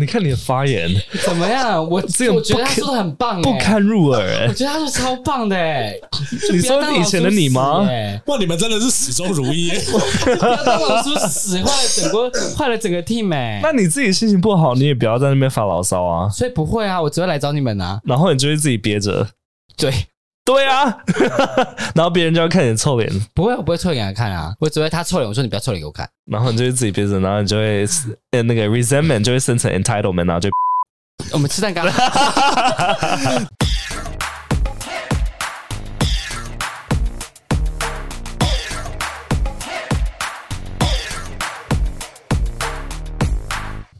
你看你的发言怎么样？我这个我觉得他说的很棒、欸，不堪入耳、欸。我觉得他说超棒的、欸，你说以前的你吗？哇，你们真的是始终如一、欸，不要当老师死坏了整个坏了整个 team 哎、欸。那你自己心情不好，你也不要在那边发牢骚啊。所以不会啊，我只会来找你们啊。然后你就会自己憋着。对。对啊，然后别人就要看你臭脸。不会，我不会臭脸给他看啊，我只会他臭脸，我说你不要臭脸给我看。然后你就会自己憋着，然后你就会那个 resentment 就会生成 entitlement，然后就 我们吃蛋糕。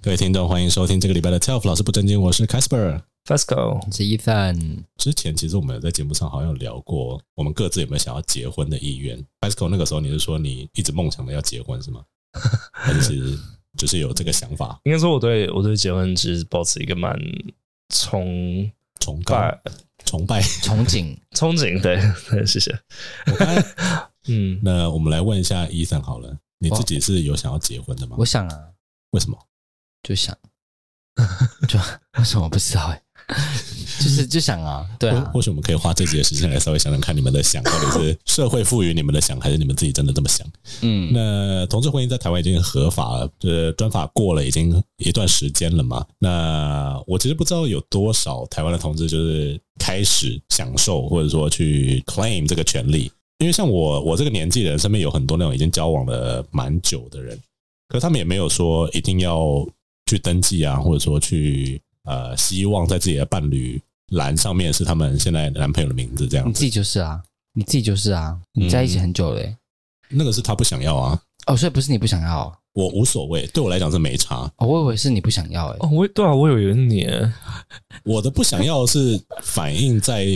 各位听众，欢迎收听这个礼拜的 TELF 老师不正经，我是 Casper。Fasco 是 Ethan。之前其实我们有在节目上好像有聊过，我们各自有没有想要结婚的意愿？Fasco 那个时候你是说你一直梦想的要结婚是吗？还是就是有这个想法？应该说我对我对结婚其实保持一个蛮崇崇拜、崇拜、憧憬、憧憬。对，谢谢。我刚 嗯，那我们来问一下 Ethan 好了，你自己是有想要结婚的吗？我想啊。为什么？就想，就为什么我不知道哎？就是就想啊，对啊，或许我们可以花这几个时间来稍微想想看，你们的想到底是社会赋予你们的想，还是你们自己真的这么想？嗯，那同志婚姻在台湾已经合法了，呃，专法过了已经一段时间了嘛。那我其实不知道有多少台湾的同志就是开始享受或者说去 claim 这个权利，因为像我我这个年纪的人身边有很多那种已经交往了蛮久的人，可是他们也没有说一定要去登记啊，或者说去。呃，希望在自己的伴侣栏上面是他们现在男朋友的名字，这样子。你自己就是啊，你自己就是啊，你在一起很久了，欸，嗯，那个是他不想要啊。哦，所以不是你不想要，我无所谓，对我来讲是没差。哦，我以为是你不想要，欸，哦，我对啊，我以为你，我的不想要是反映在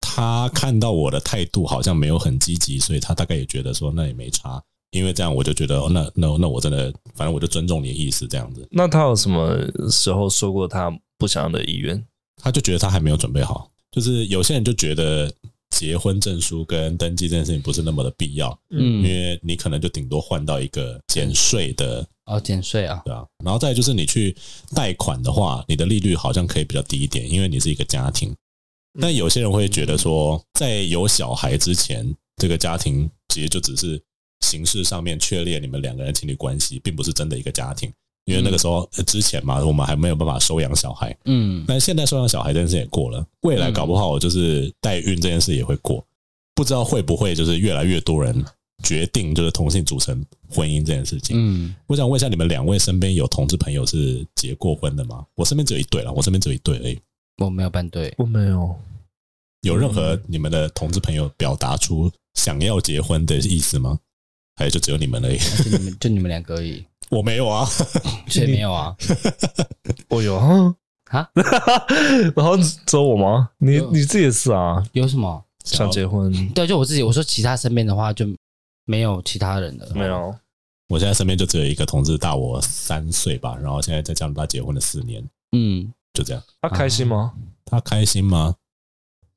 他看到我的态度好像没有很积极，所以他大概也觉得说那也没差。因为这样，我就觉得，哦，那那那我真的，反正我就尊重你的意思，这样子。那他有什么时候说过他不想要的意愿？他就觉得他还没有准备好。就是有些人就觉得结婚证书跟登记这件事情不是那么的必要，嗯，因为你可能就顶多换到一个减税的哦，减税啊，对啊。然后再就是你去贷款的话，你的利率好像可以比较低一点，因为你是一个家庭。但有些人会觉得说，在有小孩之前，这个家庭其实就只是。形式上面确立你们两个人情侣关系，并不是真的一个家庭，因为那个时候之前嘛，我们还没有办法收养小孩。嗯，但现在收养小孩这件事也过了，未来搞不好就是代孕这件事也会过，不知道会不会就是越来越多人决定就是同性组成婚姻这件事情。嗯，我想问一下，你们两位身边有同志朋友是结过婚的吗？我身边只有一对了，我身边只有一对而已。我没有办对，我没有。有任何你们的同志朋友表达出想要结婚的意思吗？还有就只有你们而已，就你们就你们两个而已。我没有啊，谁没有啊？我有啊啊！然后只有我吗？你你自己也是啊？有什么想结婚？对，就我自己。我说其他身边的话就没有其他人的，没有。我现在身边就只有一个同志，大我三岁吧。然后现在在加拿大结婚了四年，嗯，就这样。他开心吗？他开心吗？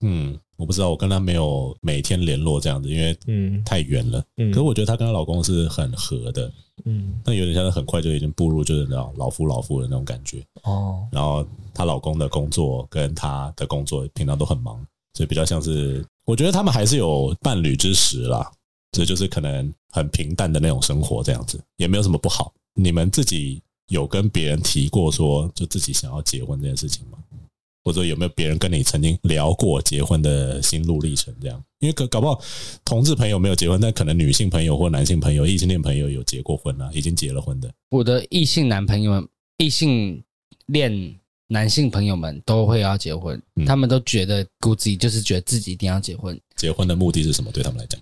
嗯。我不知道，我跟她没有每天联络这样子，因为嗯太远了。嗯，可是我觉得她跟她老公是很合的，嗯，但有点像是很快就已经步入就是那种老夫老妇的那种感觉哦。然后她老公的工作跟她的工作平常都很忙，所以比较像是我觉得他们还是有伴侣之实啦，这就是可能很平淡的那种生活这样子，也没有什么不好。你们自己有跟别人提过说就自己想要结婚这件事情吗？或者有没有别人跟你曾经聊过结婚的心路历程？这样，因为可搞不好同志朋友没有结婚，但可能女性朋友或男性朋友、异性恋朋友有结过婚了，已经结了婚的。我的异性男朋友、异性恋男性朋友们都会要结婚，嗯、他们都觉得估计就是觉得自己一定要结婚。结婚的目的是什么？对他们来讲，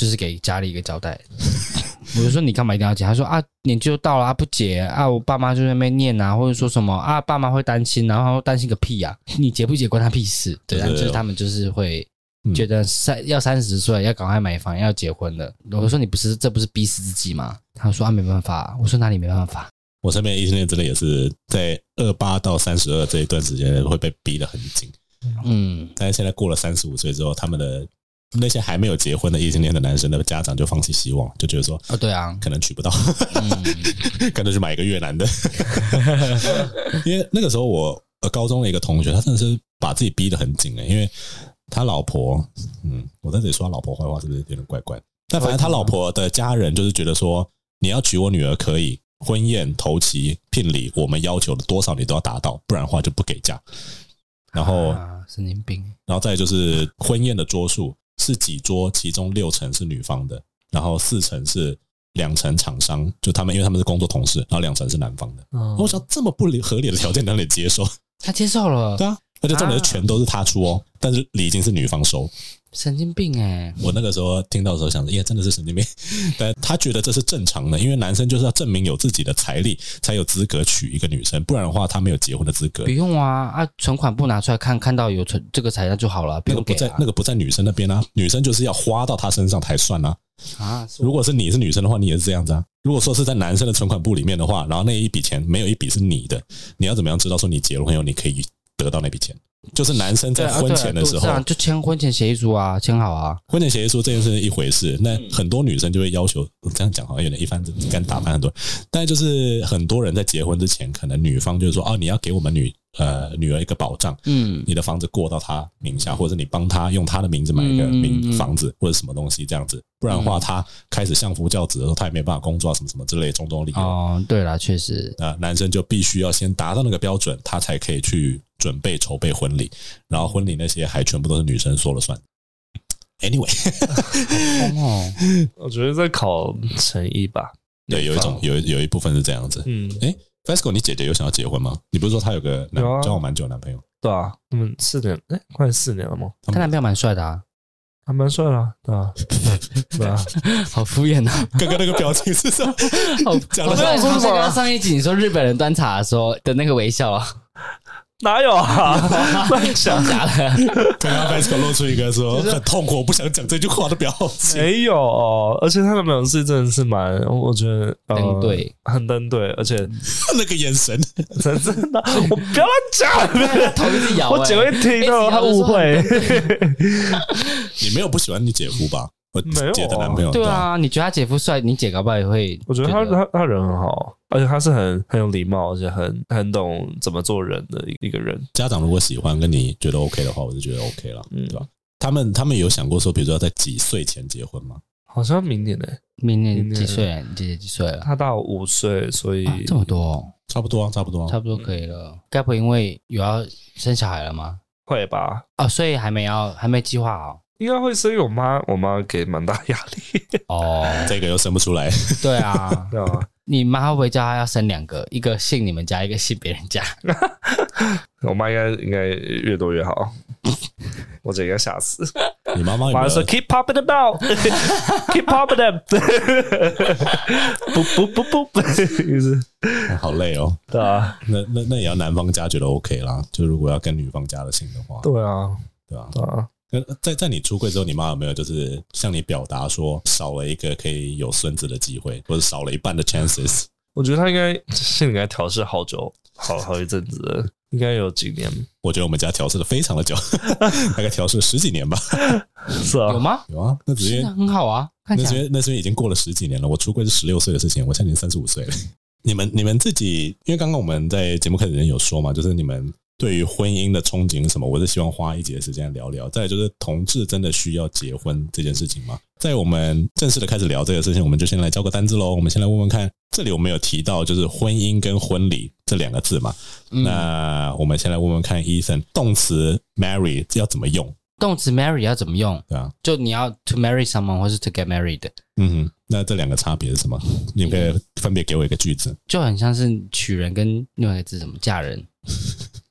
就是给家里一个交代。我就说你干嘛一定要结？他说啊，年纪都到了啊，不结啊，我爸妈就在那边念啊，或者说什么啊，爸妈会担心，然后担心个屁呀、啊！你结不结关他屁事？对，就是他们就是会觉得三要三十岁要赶快买房要结婚了。我说你不是这不是逼死自己吗？他说啊，没办法。我说哪里没办法？我身边异性恋真的也是在二八到三十二这一段时间会被逼得很紧。嗯，但是现在过了三十五岁之后，他们的那些还没有结婚的异性恋的男生的家长就放弃希望，就觉得说，哦，对啊，可能娶不到，可能去买一个越南的。因为那个时候我呃高中的一个同学，他真的是把自己逼得很紧诶，因为他老婆，嗯，我在这里说他老婆坏话是不是有点怪怪？但反正他老婆的家人就是觉得说，你要娶我女儿可以，婚宴、头期、聘礼，我们要求的多少你都要达到，不然的话就不给嫁。然后，啊、神经病。然后再就是婚宴的桌数是几桌，其中六成是女方的，然后四成是两成厂商，就他们因为他们是工作同事，然后两成是男方的。嗯、我想这么不合理的条件能你接受？他接受了，对啊，而且重点是全都是他出哦，啊、但是礼金是女方收。神经病哎！我那个时候听到的时候想着，耶，真的是神经病。但他觉得这是正常的，因为男生就是要证明有自己的财力，才有资格娶一个女生，不然的话他没有结婚的资格。不用啊啊，存款簿拿出来看，看到有存这个财产就好了。不用给啊、那个不在，那个不在女生那边啊，女生就是要花到他身上才算啊。啊，如果是你是女生的话，你也是这样子啊。如果说是在男生的存款簿里面的话，然后那一笔钱没有一笔是你的，你要怎么样知道说你结了婚以后你可以得到那笔钱？就是男生在婚前的时候，就签婚前协议书啊，签好啊。婚前协议书这件事是一回事，那很多女生就会要求，这样讲好像有点一竿子干打扮很多。但就是很多人在结婚之前，可能女方就是说，哦，你要给我们女呃女儿一个保障，嗯，你的房子过到她名下，或者你帮她用她的名字买一个名房子或者什么东西这样子，不然的话，她开始相夫教子的时候，她也没办法工作啊，什么什么之类种种理由。哦，对了，确实，那男生就必须要先达到那个标准，他才可以去。准备筹备婚礼，然后婚礼那些还全部都是女生说了算。Anyway，哦，我觉得在考诚意吧。对，有一种有有一部分是这样子。嗯，哎，Fesco，你姐姐有想要结婚吗？你不是说她有个男交往蛮久的男朋友？对啊，嗯，四年，哎，快四年了吗？她男朋友蛮帅的啊，还蛮帅的，对啊，对啊，好敷衍啊！刚刚那个表情是什么？讲的像刚刚上一集你说日本人端茶的时候的那个微笑啊。哪有啊？乱讲假的。刚刚 Fesco 露出一个说很痛苦，我不想讲这句话的表情。没有哦，而且他的表情真的是蛮，我觉得登对，很登对，而且 那个眼神，真的，我不要乱讲，头一直摇，我姐会听到，她误会。你没有不喜欢你姐夫吧？没有姐的男朋友，对啊，你觉得他姐夫帅，你姐搞不好也会。我觉得他他他人很好，而且他是很很有礼貌，而且很很懂怎么做人的一个人。家长如果喜欢跟你觉得 OK 的话，我就觉得 OK 了，嗯，对吧？他们他们有想过说，比如说要在几岁前结婚吗？好像明年呢，明年几岁？你姐姐几岁了？她大我五岁，所以这么多，差不多啊，差不多，差不多可以了。该不会因为有要生小孩了吗？会吧？哦，所以还没要，还没计划好。应该会生，因为我妈，我妈给蛮大压力。哦，这个又生不出来。对啊，对啊。你妈会不会叫她要生两个？一个姓你们家，一个姓别人家？我妈应该应该越多越好。我这应该吓死。你妈妈有没有说 keep popping about，keep popping them。不不不不不，意思好累哦。对啊，那那那也要男方家觉得 OK 啦。就如果要跟女方家的姓的话，对啊，对啊，对啊。在在你出柜之后，你妈有没有就是向你表达说少了一个可以有孙子的机会，或者少了一半的 chances？我觉得他应该心里应该调试好久，好好一阵子了，应该有几年。我觉得我们家调试的非常的久，大概调试了十几年吧。是啊，有吗？有啊，那直接很好啊。那直接那直接已经过了十几年了。我出柜是十六岁的事情，我现在已经三十五岁了。你们你们自己，因为刚刚我们在节目开始前有说嘛，就是你们。对于婚姻的憧憬是什么？我是希望花一节的时间聊聊。再来就是，同志真的需要结婚这件事情吗？在我们正式的开始聊这个事情，我们就先来交个单字喽。我们先来问问看，这里我们有提到就是婚姻跟婚礼这两个字嘛？嗯、那我们先来问问看，Ethan，动词 marry 要怎么用？动词 marry 要怎么用？对啊，就你要 to marry someone 或是 to get married。嗯哼，那这两个差别是什么？你可以分别给我一个句子。就很像是娶人跟另外一个字什么嫁人。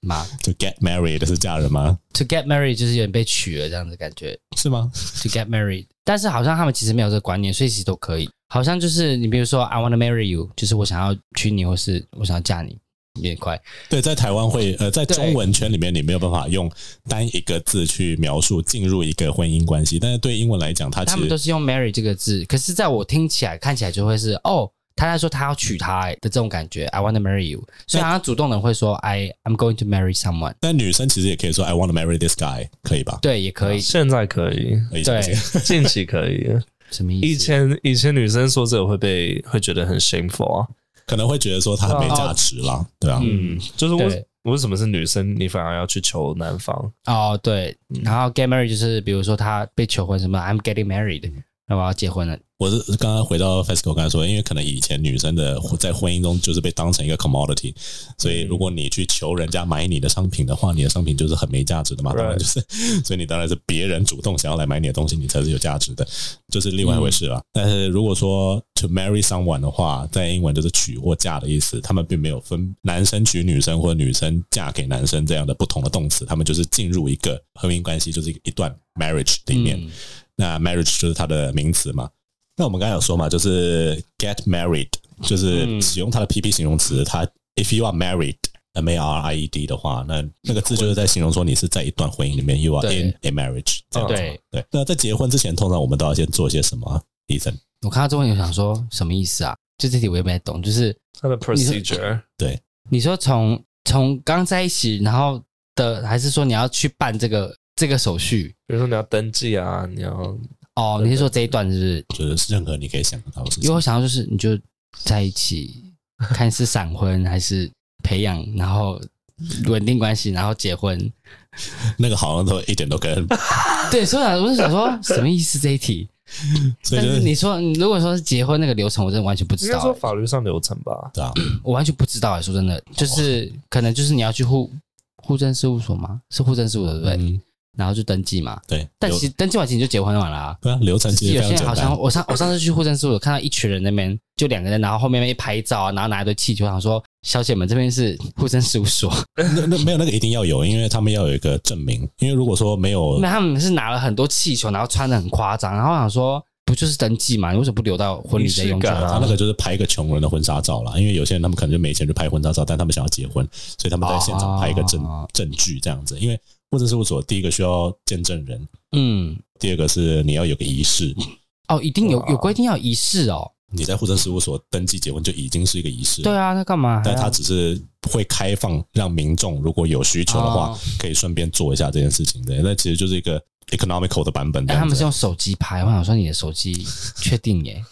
吗？To get married 是嫁人吗？To get married 就是有点被娶了这样子感觉，是吗？To get married，但是好像他们其实没有这个观念，所以其实都可以。好像就是你比如说，I want to marry you，就是我想要娶你，或是我想要嫁你，也快。对，在台湾会呃，在中文圈里面，你没有办法用单一个字去描述进入一个婚姻关系，但是对英文来讲，它其实他们都是用 marry 这个字。可是在我听起来看起来就会是哦。他在说他要娶她的这种感觉，I want to marry you。所以他主动的会说 I I'm going to marry someone。但女生其实也可以说 I want to marry this guy，可以吧？对，也可以。现在可以，对，近期可以。什么意思？以前以前女生说这个会被会觉得很 shameful 啊，可能会觉得说她很没价值啦，对啊，嗯，就是为为什么是女生，你反而要去求男方？哦，对，然后 get married 就是比如说他被求婚什么，I'm getting married。那我要结婚了。我是刚刚回到 FESCO 刚才说，因为可能以前女生的在婚姻中就是被当成一个 commodity，所以如果你去求人家买你的商品的话，你的商品就是很没价值的嘛。当然就是，所以你当然是别人主动想要来买你的东西，你才是有价值的，就是另外一回事了。但是如果说 to marry someone 的话，在英文就是娶或嫁的意思，他们并没有分男生娶女生或者女生嫁给男生这样的不同的动词，他们就是进入一个婚姻关系，就是一段 marriage 里面。那 marriage 就是它的名词嘛？那我们刚才有说嘛，就是 get married，就是使用它的 PP 形容词。它 if you are married，M A R I E D 的话，那那个字就是在形容说你是在一段婚姻里面，you are in a marriage。对对。那在结婚之前，通常我们都要先做些什么？Ethan，我看到中文有，想说什么意思啊？就这题我也没懂，就是它的 procedure。对，你说从从刚在一起，然后的，还是说你要去办这个？这个手续，比如说你要登记啊，你要哦，你是说这一段是不是？就是任何你可以想得到的事情。因为我想到就是，你就在一起，看是闪婚还是培养，然后稳定关系，然后结婚，那个好像都一点都跟 对，所以我是想说什么意思这一题？所以就是你说，如果说是结婚那个流程，我真的完全不知道。应该说法律上流程吧？对啊，我完全不知道啊！说真的，就是可能就是你要去户户政事务所吗？是户政事务所对不对？嗯然后就登记嘛，对，但其实登记完其实就结婚完了啊。对啊，流程其实。有些人好像我上我上次去户政事务所看到一群人那边就两个人，然后后面一拍照啊，然后拿一堆气球，想说小姐们这边是户政事务所。那那没有那个一定要有，因为他们要有一个证明。因为如果说没有，那他们是拿了很多气球，然后穿的很夸张，然后想说不就是登记嘛？你为什么不留到婚礼再用？他那个就是拍一个穷人的婚纱照啦，因为有些人他们可能就没钱去拍婚纱照，但他们想要结婚，所以他们在现场拍一个证证据这样子，因为。户政事务所第一个需要见证人，嗯，第二个是你要有个仪式，哦，一定有有规定要仪式哦。你在户政事务所登记结婚就已经是一个仪式，对啊，那干嘛？但他只是会开放让民众如果有需求的话，可以顺便做一下这件事情。对，那其实就是一个。Economical 的版本，但他们是用手机拍。我想说，你的手机确定耶？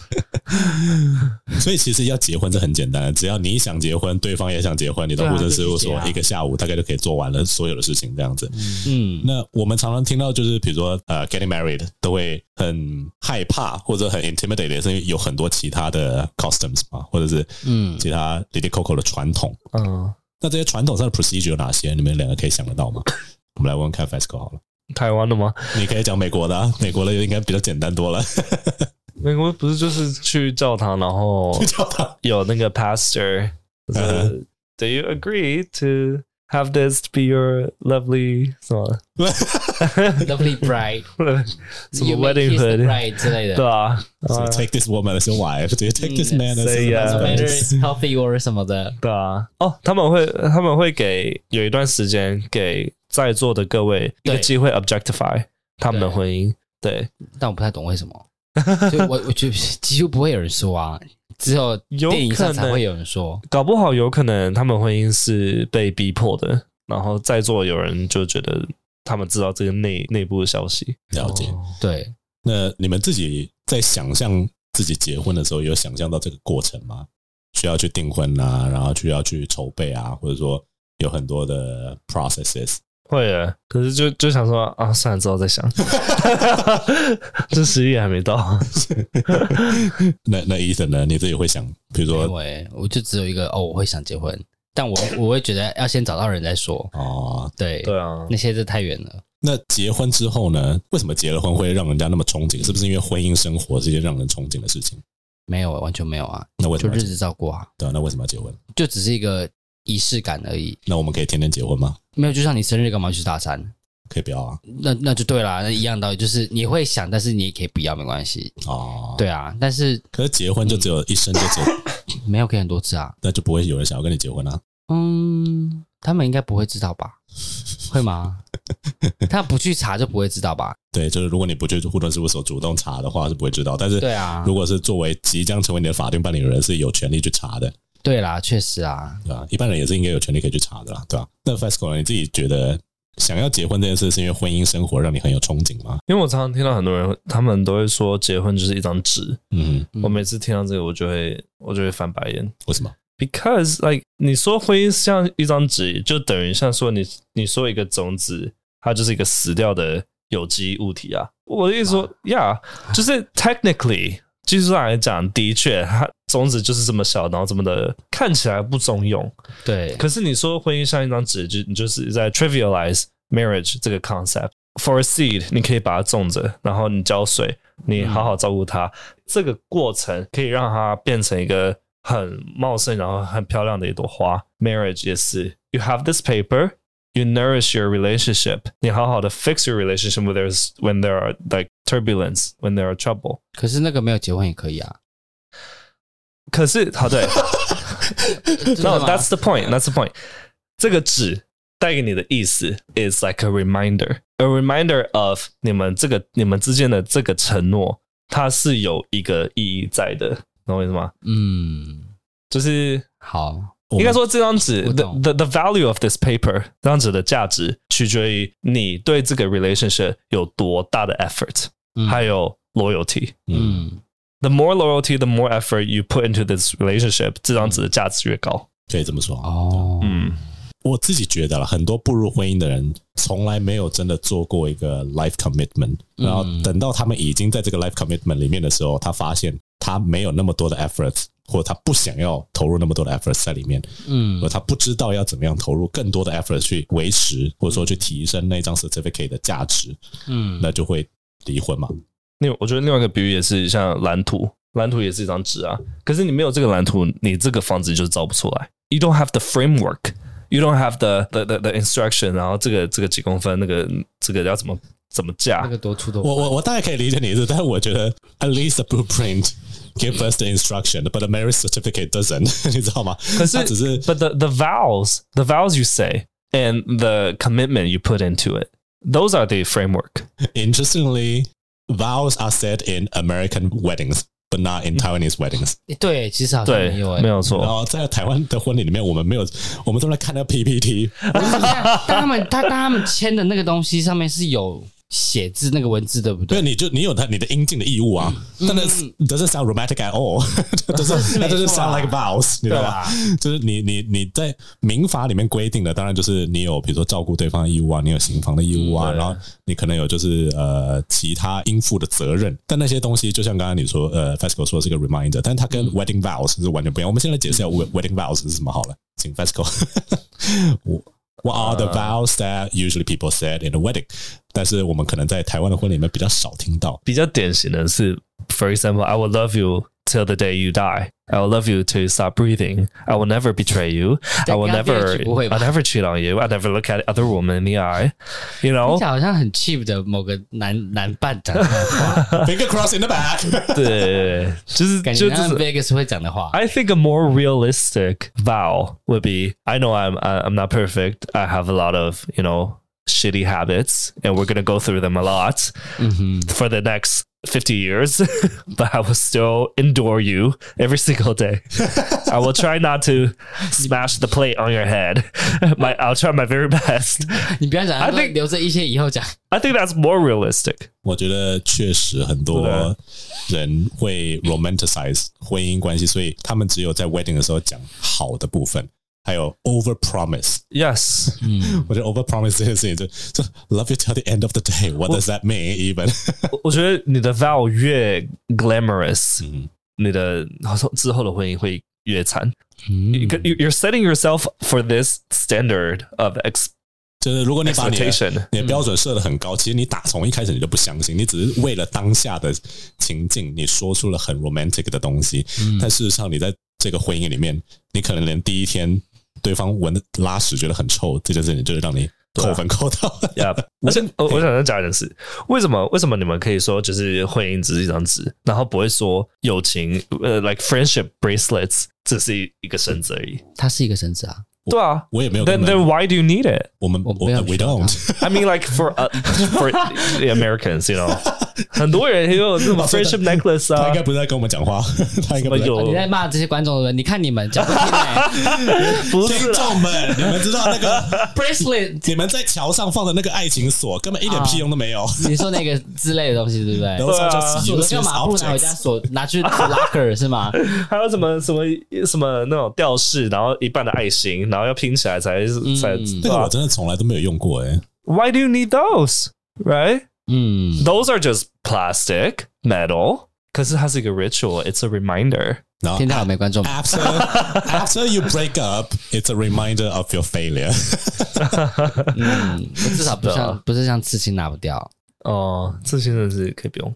所以其实要结婚这很简单，只要你想结婚，对方也想结婚，你到户政事务所一个下午大概就可以做完了所有的事情，这样子。嗯，那我们常常听到就是，比如说呃，getting married 都会很害怕或者很 intimidated，是因为有很多其他的 customs 嘛，或者是嗯，其他 lily coco 的传统。嗯，那这些传统上的 procedure 有哪些？你们两个可以想得到吗？我们来问问看 FESCO 好了。台湾的吗？你可以讲美国的，啊，美国的应该比较简单多了。美国不是就是去教堂，然后去教堂有那个 pastor，就是 uh huh. Do you agree to have this to be your lovely 什么 lovely bride，什么 wedding hood 之类的？对啊，So take this woman as your wife，Do you take this man as your husband？healthy or 什么的？对啊，哦，他们会他们会给有一段时间给。 在座的各位一个机会 objectify 他们的婚姻，对，但我不太懂为什么，就我我觉得几乎不会有人说啊，只有电影上才会有人说，搞不好有可能他们婚姻是被逼迫的，然后在座有人就觉得他们知道这个内内部的消息，了解，对，那你们自己在想象自己结婚的时候，有想象到这个过程吗？需要去订婚啊，然后需要去筹备啊，或者说有很多的 processes。会的，可是就就想说啊，算了，之后再想。这十一月还没到。那那 Ethan 呢？你自己会想，比如说，对，我就只有一个哦，我会想结婚，但我我会觉得要先找到人再说。哦，对对啊，那些就太远了。那结婚之后呢？为什么结了婚会让人家那么憧憬？是不是因为婚姻生活是一件让人憧憬的事情？没有，完全没有啊。那为什么就日子照过啊？对啊，那为什么要结婚？就只是一个。仪式感而已。那我们可以天天结婚吗？没有，就像你生日干嘛去大餐？可以不要啊。那那就对了，那一样道理，就是你会想，但是你也可以不要，没关系。哦，对啊，但是可是结婚就只有一生，就只有、嗯、没有可以很多次啊。那就不会有人想要跟你结婚啊？嗯，他们应该不会知道吧？会吗？他不去查就不会知道吧？对，就是如果你不去户政事务所主动查的话，是不会知道。但是，对啊，如果是作为即将成为你的法定办理人，是有权利去查的。对啦，确实啊，对吧？一般人也是应该有权利可以去查的啦，对吧？那 Fasco 你自己觉得想要结婚这件事，是因为婚姻生活让你很有憧憬吗？因为我常常听到很多人，他们都会说结婚就是一张纸。嗯，我每次听到这个，我就会我就会翻白眼。为什么？Because like 你说婚姻像一张纸，就等于像说你你说一个种子，它就是一个死掉的。有机物体啊，我的意思说，Yeah，就是 technically 技术上来讲，的确，它种子就是这么小，然后这么的看起来不中用。对，可是你说婚姻像一张纸，就你就是在 trivialize marriage 这个 concept。For a seed，你可以把它种着，然后你浇水，你好好照顾它，嗯、这个过程可以让它变成一个很茂盛，然后很漂亮的一朵花。Marriage 也是，You have this paper。You nourish your relationship. 你好好的 fix your relationship when there's when there are like turbulence, when there are trouble. 可是那个没有结婚也可以啊。可是好对，No, that's the point. That's the point. 这个纸带给你的意思 is like a reminder, a reminder of 你们这个你们之间的这个承诺，它是有一个意义在的，懂我意思吗？嗯，就是好。 应该说，这张纸，the the the value of this paper，这张纸的价值取决于你对这个 relationship 有多大的 effort，还有 loyalty。嗯，the more loyalty, the more effort you put into this relationship，这张纸的价值越高。可以这么说哦。嗯，我自己觉得了，很多步入婚姻的人从来没有真的做过一个 life commitment，然后等到他们已经在这个 life commitment 里面的时候，他发现他没有那么多的 effort。 或者他不想要投入那么多的 effort 在里面，嗯，或者他不知道要怎么样投入更多的 effort 去维持，或者说去提升那张 certificate 的价值，嗯，那就会离婚嘛。另我觉得另外一个比喻也是像蓝图，蓝图也是一张纸啊。可是你没有这个蓝图，你这个房子就造不出来。You don't have the framework, you don't have the the the, the instruction，然后这个这个几公分，那个这个要怎么怎么架？那个多粗的。我我我大概可以理解你的意思，但是我觉得 at least the blueprint。Give us the instruction, but the marriage certificate doesn't. 你知道吗？可是，只是 but the the vows, the vows you say, and the commitment you put into it, those are the framework. Interestingly, vows are said in American weddings, but not in Taiwanese weddings. 对，其实好像没有，没有错。然后在台湾的婚礼里面，我们没有，我们都在看那个 PPT。但他们，他当他们签的那个东西上面是有。 写字那个文字对不对？对，你就你有他你的应尽的义务啊，但是 doesn't sound romantic at all，就是 那就是 sound like vows，你知道吧？就是你你你在民法里面规定的，当然就是你有比如说照顾对方的义务啊，你有行房的义务啊，然后你可能有就是呃其他应负的责任，但那些东西就像刚刚你说呃 Fasco 说的是个 reminder，但它跟 wedding vows 是完全不一样。我们先来解释一下 wedding vows 是什么好了，请 Fasco。我 What are the vows that usually people said in a wedding？但是我们可能在台湾的婚礼里面比较少听到。比较典型的是，For example, I will love you till the day you die. I will love you till you stop breathing. I will never betray you. I will never, I'll never cheat on you. I never look at other woman in the eye. You know，好像很 cheap 的某个男男伴讲的话。Finger cross in the back。对，就是感觉像 Vegas 会讲的话。I think a more realistic vow would be, I know I'm I'm not perfect. I have a lot of, you know, shitty habits, and we're gonna go through them a lot for the next. Fifty years, but I will still endure you every single day. I will try not to smash the plate on your head. My, I'll try my very best. 你不要讲，I think 留着一些以后讲。I think that's more realistic. 我觉得确实很多人会 romanticize 婚姻关系，所以他们只有在 wedding 的时候讲好的部分。 还有 over promise，yes，嗯，我觉得 over promise 这件事情就就 love you till the end of the day，what does that mean even？我觉得你的 vow 越 glamorous，嗯，你的之后的婚姻会越惨。嗯，you're setting yourself for this standard of ex，就是如果你把你的你的标准设得很高，其实你打从一开始你就不相信，你只是为了当下的情境，你说出了很 romantic 的东西，但事实上你在这个婚姻里面，你可能连第一天。 对方闻拉屎觉得很臭，这件事情就是让你扣分扣到。呀，而且我我想再讲一件事，为什么为什么你们可以说就是婚姻只是一张纸，然后不会说友情呃，like friendship bracelets 只是一个绳子而已？它是一个绳子啊。对啊，我也没有。Then then why do you need it？我们我 we don't。I mean like for for the Americans，you know，很多人也有这种 friendship necklace 啊。他应该不是在跟我们讲话，他应该有。你在骂这些观众的人，你看你们讲不听不是听众们，你们知道那个 bracelet，你们在桥上放的那个爱情锁，根本一点屁用都没有。你说那个之类的东西，对不对？对啊，锁的干嘛不拿回家锁，拿去 locker 是吗？还有什么什么什么那种吊饰，然后一半的爱心。然后要拼起来才才，这个我真的从来都没有用过哎。Why do you need those? Right? 嗯，Those are just plastic, metal. 可是它是一个 ritual. It's a reminder. 听到没，观众？After after you break up, it's a reminder of your failure. 嗯，至少不像不是像刺青拿不掉哦，刺青真的是可以不用。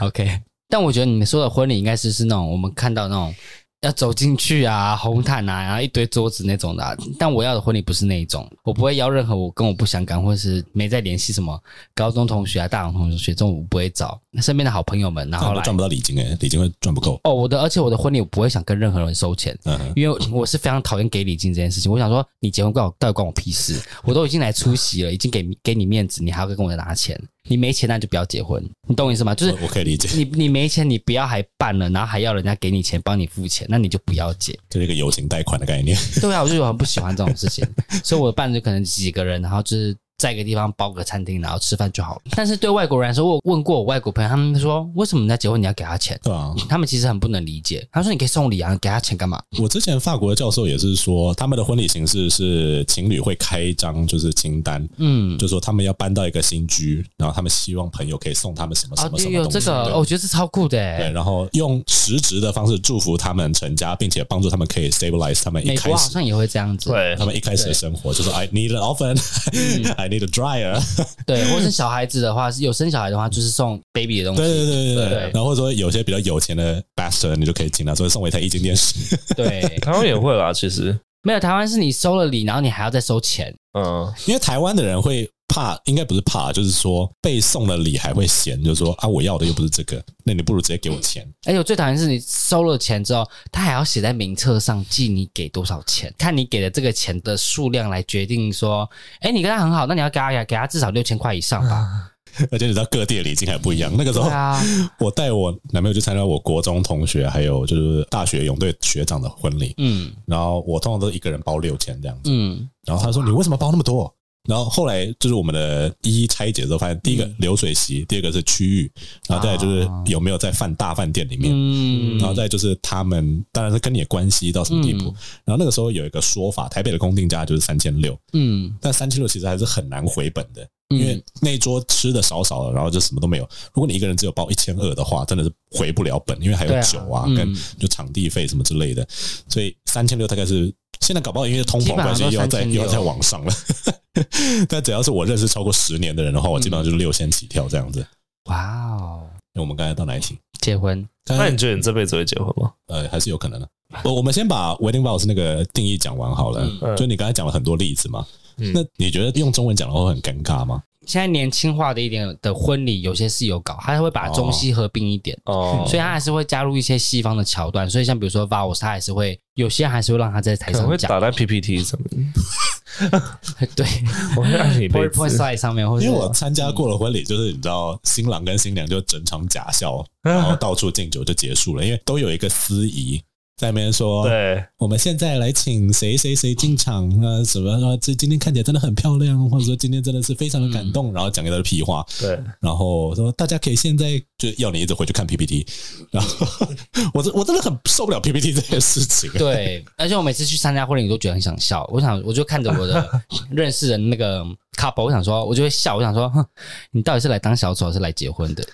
OK，但我觉得你们说的婚礼应该是是那种我们看到那种。 要走进去啊，红毯啊，然后一堆桌子那种的、啊。但我要的婚礼不是那一种，我不会邀任何我跟我不相干或者是没在联系什么高中同学啊、大学同学，这种我不会找身边的好朋友们，然后来赚不到礼金诶、欸，礼金会赚不够。哦，我的，而且我的婚礼我不会想跟任何人收钱，嗯、因为我是非常讨厌给礼金这件事情。我想说，你结婚关我到底关我屁事？我都已经来出席了，已经给给你面子，你还要跟我拿钱？你没钱那就不要结婚，你懂我意思吗？就是我可以理解。你你没钱，你不要还办了，然后还要人家给你钱帮你付钱，那你就不要结。这是一个友情贷款的概念。对啊，我就很不喜欢这种事情，所以我办就可能几个人，然后就是。在一个地方包个餐厅，然后吃饭就好了。但是对外国人来说，我问过我外国朋友，他们说为什么你在结婚你要给他钱？对啊，他们其实很不能理解。他说你可以送礼啊，给他钱干嘛？我之前法国的教授也是说，他们的婚礼形式是情侣会开一张就是清单，嗯，就说他们要搬到一个新居，然后他们希望朋友可以送他们什么什么什么东西。有这个，我觉得是超酷的。对，然后用实质的方式祝福他们成家，并且帮助他们可以 stabilize 他们一开始。美国好像也会这样子，对，他们一开始的生活就是 I need an oven，I need a dryer。对，或者是小孩子的话，是有生小孩的话，就是送 baby 的东西。对对对对对。然后或者说有些比较有钱的 bastard，你就可以请他，所以送我一台液晶电视。对，台湾也会啦，其实没有。台湾是你收了礼，然后你还要再收钱。嗯，因为台湾的人会。怕应该不是怕，就是说被送了礼还会嫌，就是说啊，我要的又不是这个，那你不如直接给我钱。而且我最讨厌是你收了钱之后，他还要写在名册上记你给多少钱，看你给的这个钱的数量来决定说，哎，你跟他很好，那你要给他给他至少六千块以上吧。而且你知道各地的礼金还不一样。那个时候，我带我男朋友去参加我国中同学还有就是大学泳队学长的婚礼，嗯，然后我通常都一个人包六千这样子，嗯，然后他说你为什么包那么多？然后后来就是我们的一一拆解之后，发现第一个流水席，第二个是区域，然后再来就是有没有在饭大饭店里面，然后再就是他们当然是跟你的关系到什么地步。然后那个时候有一个说法，台北的公定价就是三千六，嗯，但三千六其实还是很难回本的，因为那一桌吃的少少的，然后就什么都没有。如果你一个人只有包一千二的话，真的是回不了本，因为还有酒啊跟就场地费什么之类的，所以三千六大概是。现在搞不好因为通膨关系又要再又要再往上了，但只要是我认识超过十年的人的话，我基本上就是六千起跳这样子。哇哦！那我们刚才到哪一题？结婚？那你觉得你这辈子会结婚吗？呃，还是有可能的。我我们先把 wedding vows 那个定义讲完好了。就你刚才讲了很多例子嘛，那你觉得用中文讲的话会很尴尬吗？现在年轻化的一点的婚礼，有些是有搞，他会把中西合并一点，哦，所以他还是会加入一些西方的桥段。所以像比如说 vows，他还是会有些还是会让他在台上讲，会打在 PPT 上面。对，我会让你 PowerPoint slide 上面，或者因为我参加过了婚礼，就是你知道，新郎跟新娘就整场假笑，然后到处敬酒就结束了，因为都有一个司仪。在那边说，对，我们现在来请谁谁谁进场啊？什么说这今天看起来真的很漂亮，或者说今天真的是非常的感动，然后讲一堆屁话。对，然后说大家可以现在就要你一直回去看 PPT，然后 我真我真的很受不了 PPT 这件事情。对，而且我每次去参加婚礼都觉得很想笑，我想我就看着我的 认识的那个 couple，我想说，我就会笑，我想说，哼，你到底是来当小丑还是来结婚的？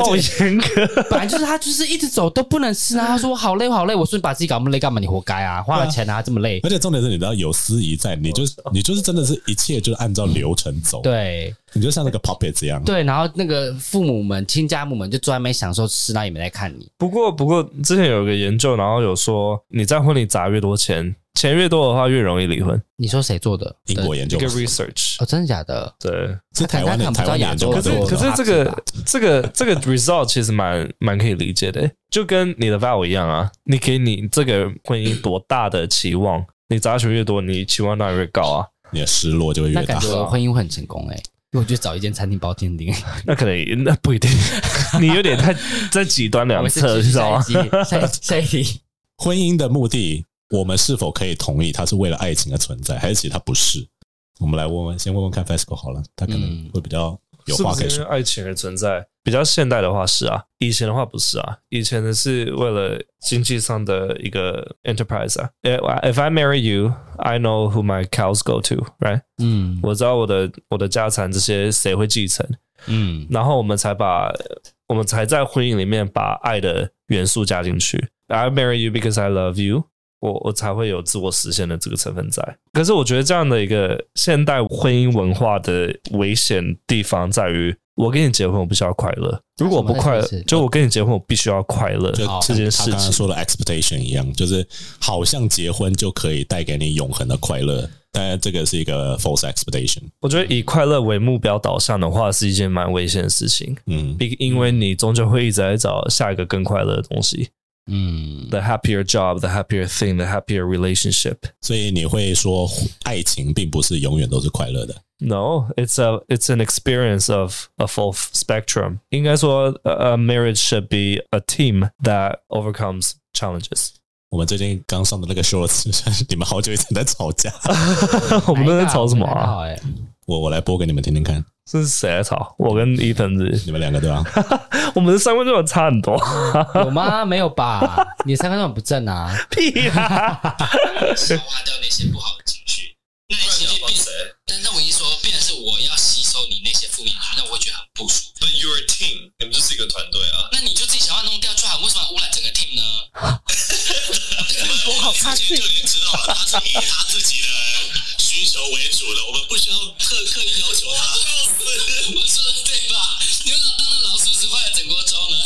好严格，本来就是他，就是一直走都不能吃啊。他说我好累，我好累。我说你把自己搞那么累干嘛？你活该啊！花了钱啊，这么累。而且重点是，你知道有司仪在，你就是你就是真的是一切就是按照流程走。对，你就像那个 puppet 一样。对，然后那个父母们、亲家母们就坐在那边享受吃，那也没在看你。不过，不过之前有一个研究，然后有说你在婚礼砸越多钱。钱越多的话，越容易离婚。你说谁做的？英国研究一个 research 哦，真的假的？对，是台湾的台湾研究。可是可是这个这个这个 result 其实蛮蛮可以理解的，就跟你的 vow 一样啊。你给你这个婚姻多大的期望，你杂球越多，你期望当然越高啊，你的失落就会越大。那感觉婚姻会很成功哎、欸，因为我就找一间餐厅包天丁。那可能那不一定，你有点太在极端两侧，你知道吗？下一下一题，婚姻的目的，我们是否可以同意他是为了爱情而存在，还是其实它不是？我们来问问，先问问看 FESCO 好了，他可能会比较有话可以说。是是爱情而存在？比较现代的话是啊，以前的话不是啊。以前的是为了经济上的一个 enterprise 啊。If I marry you, I know who my cows go to, right？嗯，我知道我的我的家产这些谁会继承。嗯，然后我们才把我们才在婚姻里面把爱的元素加进去。I marry you because I love you。我我才会有自我实现的这个成分在。可是我觉得这样的一个现代婚姻文化的危险地方在于，我跟你结婚，我不需要快乐。如果不快乐，就我跟你结婚，我必须要快乐。就这件事情，他刚刚说的 expectation 一样，就是好像结婚就可以带给你永恒的快乐，当然这个是一个 false expectation。我觉得以快乐为目标导向的话，是一件蛮危险的事情。嗯，因为你终究会一直在找下一个更快乐的东西。嗯，the happier job, the happier thing, the happier relationship。所以你会说，爱情并不是永远都是快乐的。No, it's a it's an experience of a full spectrum。应该说，a marriage should be a team that overcomes challenges。我们最近刚上的那个 shorts，你们好久以前在吵架，我们都在吵什么啊？我我来播给你们听听看。 这是谁在吵？我跟伊藤子，你们两个对吧？我们的三观就差很多，有吗？没有吧？你三观都很不正啊！屁啊！消化掉那些不好的情绪，那些情绪变谁？但是那我跟你说，变的是我要吸收你那些负面情绪，那我会觉得很不舒服。But you're a team，你们就是一个团队啊。那你就自己想要弄掉就好，为什么污染整个 team 呢？我好怕这个，就已经知道了，他是以他自己的需求为主的，我们不需要特刻意要求他。我说的对吧？你为什么当那老鼠屎坏了整锅粥呢？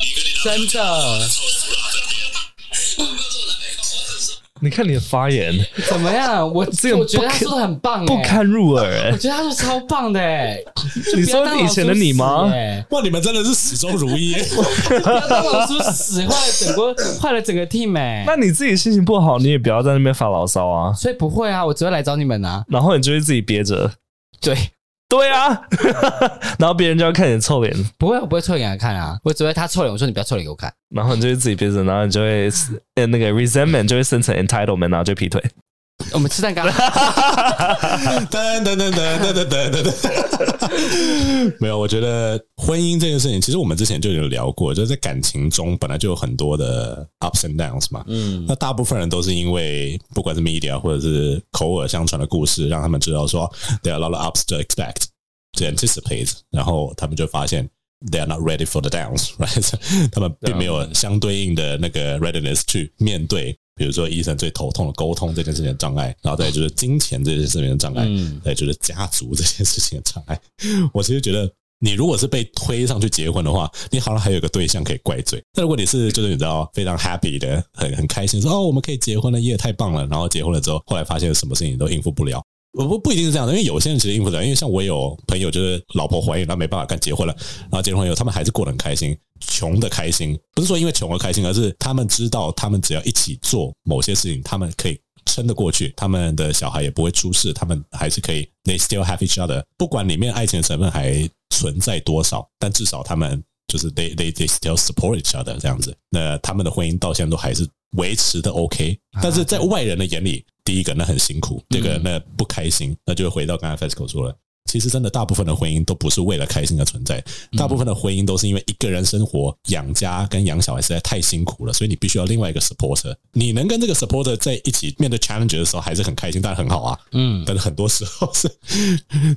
你跟你的真的臭死了，真的。你看你的发言怎么样？我这个我觉得他说的很棒，不堪入耳。我觉得他说超棒的。你说以前的你吗？哇，你们真的是始终如一。不要当老鼠屎坏了整个，坏了整个 team。那你自己心情不好，你也不要在那边发牢骚啊。所以不会啊，我只会来找你们啊。然后你就会自己憋着。对。对啊，然后别人就要看你的臭脸，不会，我不会臭脸来看啊，我只会他臭脸，我说你不要臭脸给我看，然后你就会自己憋着，然后你就会呃那个 resentment 就会生成 entitlement，然后就劈腿。我们吃蛋糕。等等等等等等等等。没有，我觉得婚姻这件事情，其实我们之前就有聊过，就是在感情中本来就有很多的 ups and downs 嘛。嗯，那大部分人都是因为不管是 media 或者是口耳相传的故事，让他们知道说 there are a lot of ups to expect to anticipate，然后他们就发现 they are not ready for the downs，right？他们并没有相对应的那个 readiness 去面对。比如说，医生最头痛的沟通这件事情的障碍，然后再就是金钱这件事情的障碍，嗯，再就是家族这件事情的障碍。我其实觉得，你如果是被推上去结婚的话，你好像还有个对象可以怪罪。但如果你是就是你知道非常 happy 的，很很开心，说哦我们可以结婚了，耶太棒了。然后结婚了之后，后来发现什么事情都应付不了。我不不一定是这样的，因为有些人其实应付的，因为像我有朋友就是老婆怀孕，他没办法干结婚了，然后结婚以后他们还是过得很开心，穷的开心，不是说因为穷而开心，而是他们知道他们只要一起做某些事情，他们可以撑得过去，他们的小孩也不会出事，他们还是可以，they still have each other，不管里面爱情的成分还存在多少，但至少他们就是 they they they still support each other 这样子，那他们的婚姻到现在都还是维持的 OK，但是在外人的眼里。第一个那很辛苦，第二个那不开心，那就回到刚才 FESCO 说了，其实真的大部分的婚姻都不是为了开心而存在，大部分的婚姻都是因为一个人生活养家跟养小孩实在太辛苦了，所以你必须要另外一个 supporter，你能跟这个 supporter 在一起面对 challenge 的时候还是很开心，但很好啊，嗯，但是很多时候是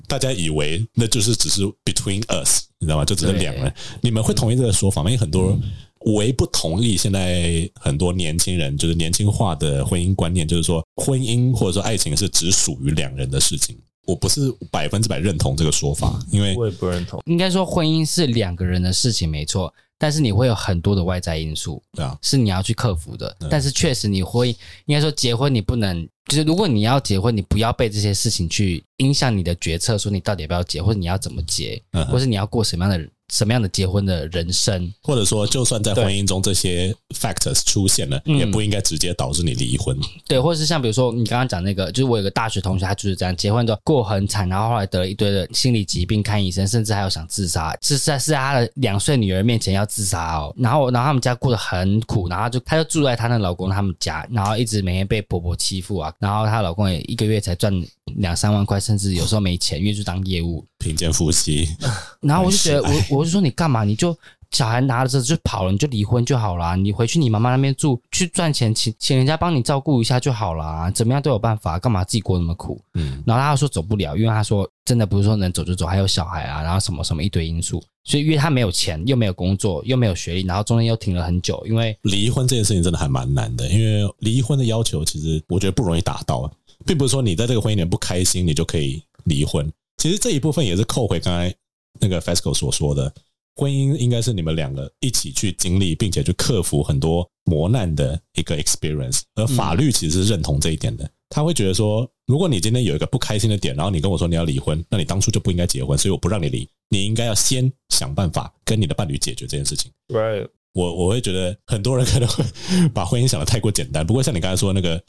大家以为那就是只是 between us，你知道吗？就只是两人，你们会同意这个说法吗？因为很多。唯不同意，现在很多年轻人就是年轻化的婚姻观念，就是说婚姻或者说爱情是只属于两人的事情。我不是百分之百认同这个说法，因为我也不认同。应该说婚姻是两个人的事情，没错，但是你会有很多的外在因素，对啊，是你要去克服的。但是确实你会应该说结婚，你不能就是如果你要结婚，你不要被这些事情去影响你的决策，说你到底要不要结，或者你要怎么结，或是你要过什么样的什么样的结婚的人生，或者说，就算在婚姻中这些 factors 出现了，也不应该直接导致你离婚。对，或者是像比如说你刚刚讲那个，就是我有个大学同学，他就是这样，结婚之后过很惨，然后后来得了一堆的心理疾病，看医生，甚至还有想自杀，是在是在他的两岁女儿面前要自杀哦。然后，然后他们家过得很苦，然后就他就住在他那老公他们家，然后一直每天被婆婆欺负啊，然后她老公也一个月才赚两三万块，甚至有时候没钱，因为就当业务。贫贱夫妻，然后我就觉得，我我就说你干嘛？你就小孩拿着就跑了，你就离婚就好了。你回去你妈妈那边住，去赚钱，请请人家帮你照顾一下就好了。怎么样都有办法，干嘛自己过那么苦？嗯。然后他说走不了，因为他说真的不是说能走就走，还有小孩啊，然后什么什么一堆因素。所以因为他没有钱，又没有工作，又没有学历，然后中间又停了很久。因为离婚这件事情真的还蛮难的，因为离婚的要求其实我觉得不容易达到，并不是说你在这个婚姻里面不开心，你就可以离婚。其实这一部分也是扣回刚才那个 Fesco 所说的，婚姻应该是你们两个一起去经历，并且去克服很多磨难的一个 experience。而法律其实是认同这一点的，他会觉得说，如果你今天有一个不开心的点，然后你跟我说你要离婚，那你当初就不应该结婚，所以我不让你离，你应该要先想办法跟你的伴侣解决这件事情。Right。我我会觉得很多人可能会把婚姻想的太过简单。不过像你刚才说的那个，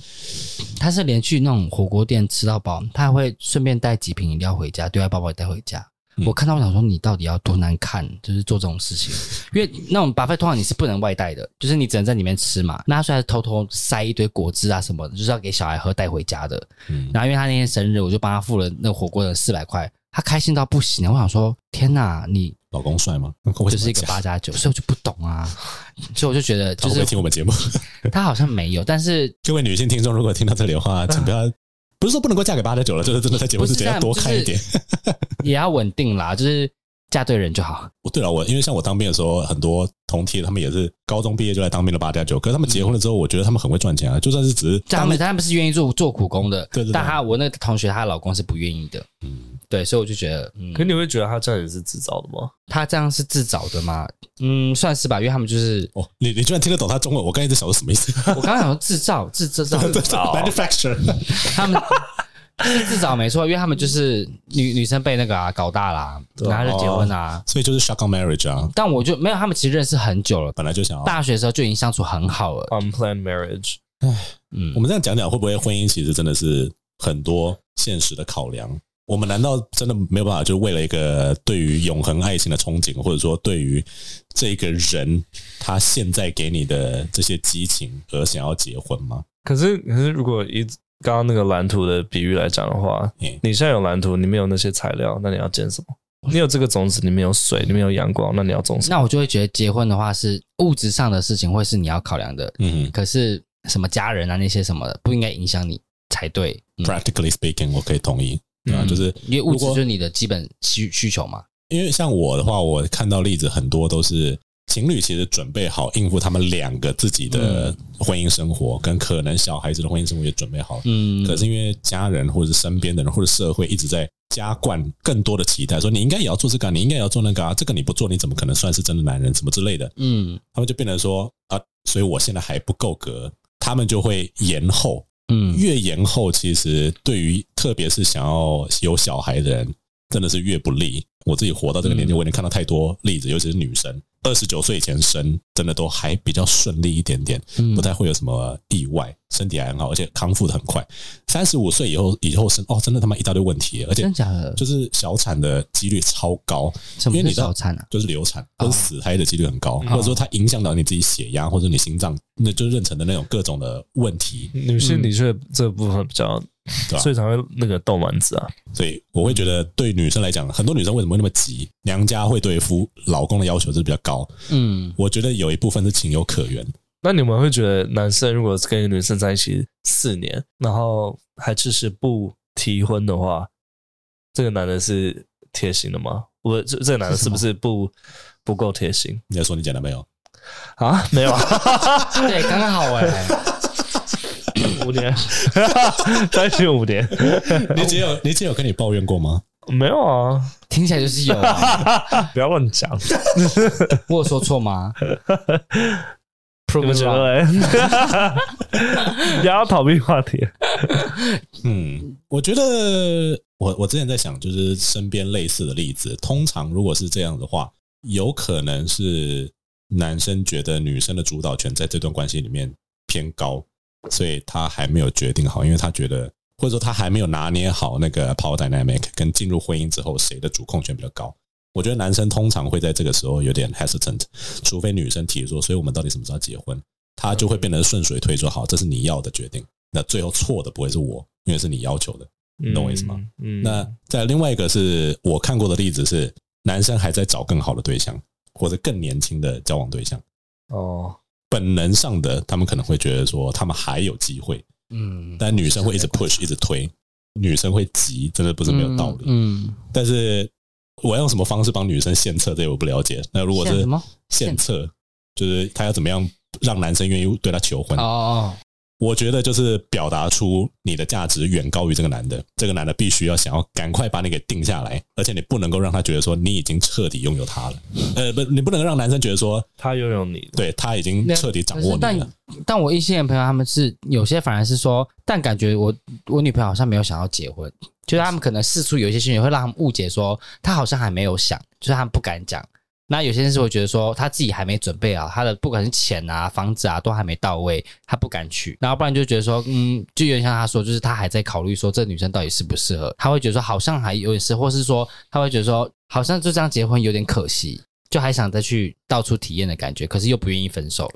他是连去那种火锅店吃到饱，他还会顺便带几瓶饮料回家，对外包包里带回家。嗯、我看到我想说，你到底要多难看，就是做这种事情。因为那种 buffet 通常你是不能外带的，就是你只能在里面吃嘛。那他虽然偷偷塞一堆果汁啊什么的，就是要给小孩喝带回家的。嗯、然后因为他那天生日，我就帮他付了那个火锅的四百块。他开心到不行，我想说，天哪，你老公帅吗？就是一个八加九，所以我就不懂啊，所以我就觉得，就是听我们节目，他好像没有，但是各位女性听众，如果听到这里的话，请不要，不是说不能够嫁给八加九了，就是真的在节目之前要多看一点，也要稳定啦，就是。嫁对人就好。我，对了，我因为像我当兵的时候，很多同梯他们也是高中毕业就来当兵的八加九，可是他们结婚了之后，我觉得他们很会赚钱啊，就算是只是他们他们是愿意做做苦工的，对对对。但他我那个同学，她老公是不愿意的，嗯，对，所以我就觉得，嗯。可你会觉得他这样也是自找的吗？他这样是自找的吗？嗯，算是吧，因为他们就是哦，你你居然听得懂他中文？我刚才在想说什么意思？我刚刚想说制造制制造制造 manufacture，他们。自找没错，因为他们就是女女生被那个啊搞大啦，然后就结婚啊，所以就是 shock on marriage 啊。但我就没有，他们其实认识很久了，本来就想要大学的时候就已经相处很好了。Unplanned marriage，唉，嗯，我们这样讲讲，会不会婚姻其实真的是很多现实的考量？我们难道真的没有办法，就为了一个对于永恒爱情的憧憬，或者说对于这个人他现在给你的这些激情而想要结婚吗？可是，可是如果以。刚刚那个蓝图的比喻来讲的话，你现在有蓝图，你没有那些材料，那你要建什么？你有这个种子，你没有水，你没有阳光，那你要种什么？那我就会觉得结婚的话是物质上的事情，会是你要考量的。嗯，可是什么家人啊那些什么的，不应该影响你才对。嗯、Practically speaking，我可以同意。啊、嗯，就是因为物质就是你的基本需需求嘛。因为像我的话，我看到例子很多都是。情侣其实准备好应付他们两个自己的婚姻生活，跟可能小孩子的婚姻生活也准备好。嗯，可是因为家人或者是身边的人或者社会一直在加灌更多的期待，说你应该也要做这个，你应该也要做那个啊，这个你不做你怎么可能算是真的男人？什么之类的。嗯，他们就变成说啊，所以我现在还不够格，他们就会延后。嗯，越延后，其实对于特别是想要有小孩的人，真的是越不利。我自己活到这个年纪，我已经看到太多例子，尤其是女生。二十九岁以前生，真的都还比较顺利一点点，不太会有什么意外，身体还很好，而且康复的很快。三十五岁以后以后生，哦，真的他妈一大堆问题，而且真假的，就是小产的几率超高。因为你小产啊，就是流产跟死胎的几率很高，或者说它影响到你自己血压或者你心脏，那就妊娠的那种各种的问题。女性的确这部分比较。对，所以才会那个冻卵子啊，所以我会觉得对女生来讲，很多女生为什么会那么急？娘家会对夫老公的要求是比较高。嗯，我觉得有一部分是情有可原。那你们会觉得，男生如果是跟一个女生在一起四年，然后还迟迟不提婚的话，这个男的是贴心的吗？我这这个男的是不是不不够贴心？你在说你讲的没有？啊，没有啊，对，刚刚好哎、欸。五年，再去五年。你姐有你姐有跟你抱怨过吗？没有啊，听起来就是有、啊。不要乱讲，我有说错吗？不觉得？不要逃避话题。嗯，我觉得我我之前在想，就是身边类似的例子，通常如果是这样的话，有可能是男生觉得女生的主导权在这段关系里面偏高，所以他还没有决定好，因为他觉得或者说他还没有拿捏好那个 power dynamic，跟进入婚姻之后谁的主控权比较高。我觉得男生通常会在这个时候有点 hesitant，除非女生提出说，所以我们到底什么时候结婚？他就会变得顺水推舟，好，这是你要的决定。那最后错的不会是我，因为是你要求的，你懂我意思吗？嗯。嗯，那在另外一个是我看过的例子是，男生还在找更好的对象，或者更年轻的交往对象。哦，本能上的他们可能会觉得说他们还有机会，嗯，但女生会一直 push，一直推，女生会急，真的不是没有道理。嗯，嗯，但是我要用什么方式帮女生献策，这个我不了解。那如果是献策，就是他要怎么样让男生愿意对她求婚？哦。我觉得就是表达出你的价值远高于这个男的，这个男的必须要想要赶快把你给定下来，而且你不能够让他觉得说你已经彻底拥有他了。呃，不，你不能让男生觉得说他拥有你，对，他已经彻底掌握你了。但但我异性的朋友他们是有些反而是说，但感觉我我女朋友好像没有想要结婚，就是他们可能四处有一些讯息会让他们误解说他好像还没有想，就是他们不敢讲。那有些人是会觉得说他自己还没准备好，他的不管是钱啊、房子啊都还没到位，他不敢娶。然后不然就觉得说，嗯，就有点像他说，就是他还在考虑说这女生到底适不适合。他会觉得说好像还有点事，或是说他会觉得说好像就这样结婚有点可惜，就还想再去到处体验的感觉，可是又不愿意分手。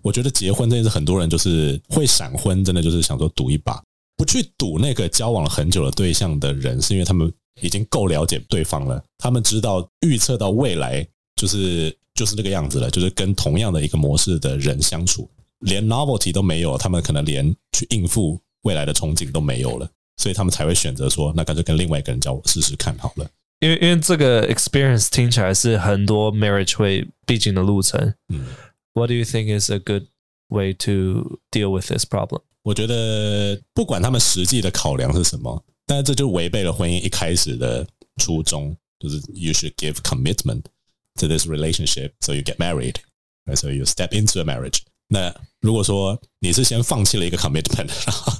我觉得结婚这件事，很多人就是会闪婚，真的就是想说赌一把，不去赌那个交往了很久的对象的人，是因为他们已经够了解对方了，他们知道预测到未来。就是就是这个样子了，就是跟同样的一个模式的人相处，连 novelty 都没有，他们可能连去应付未来的憧憬都没有了，所以他们才会选择说，那干脆跟另外一个人交往试试看好了。因为因为这个 experience 听起来是很多 marriage 会必经的路程。嗯，What do you think is a good way to deal with this problem？我觉得不管他们实际的考量是什么，但是这就违背了婚姻一开始的初衷，就是 you should give commitment。To this relationship, so you get married, right? So you step into a marriage. 那如果说你是先放弃了一个 commitment，然 后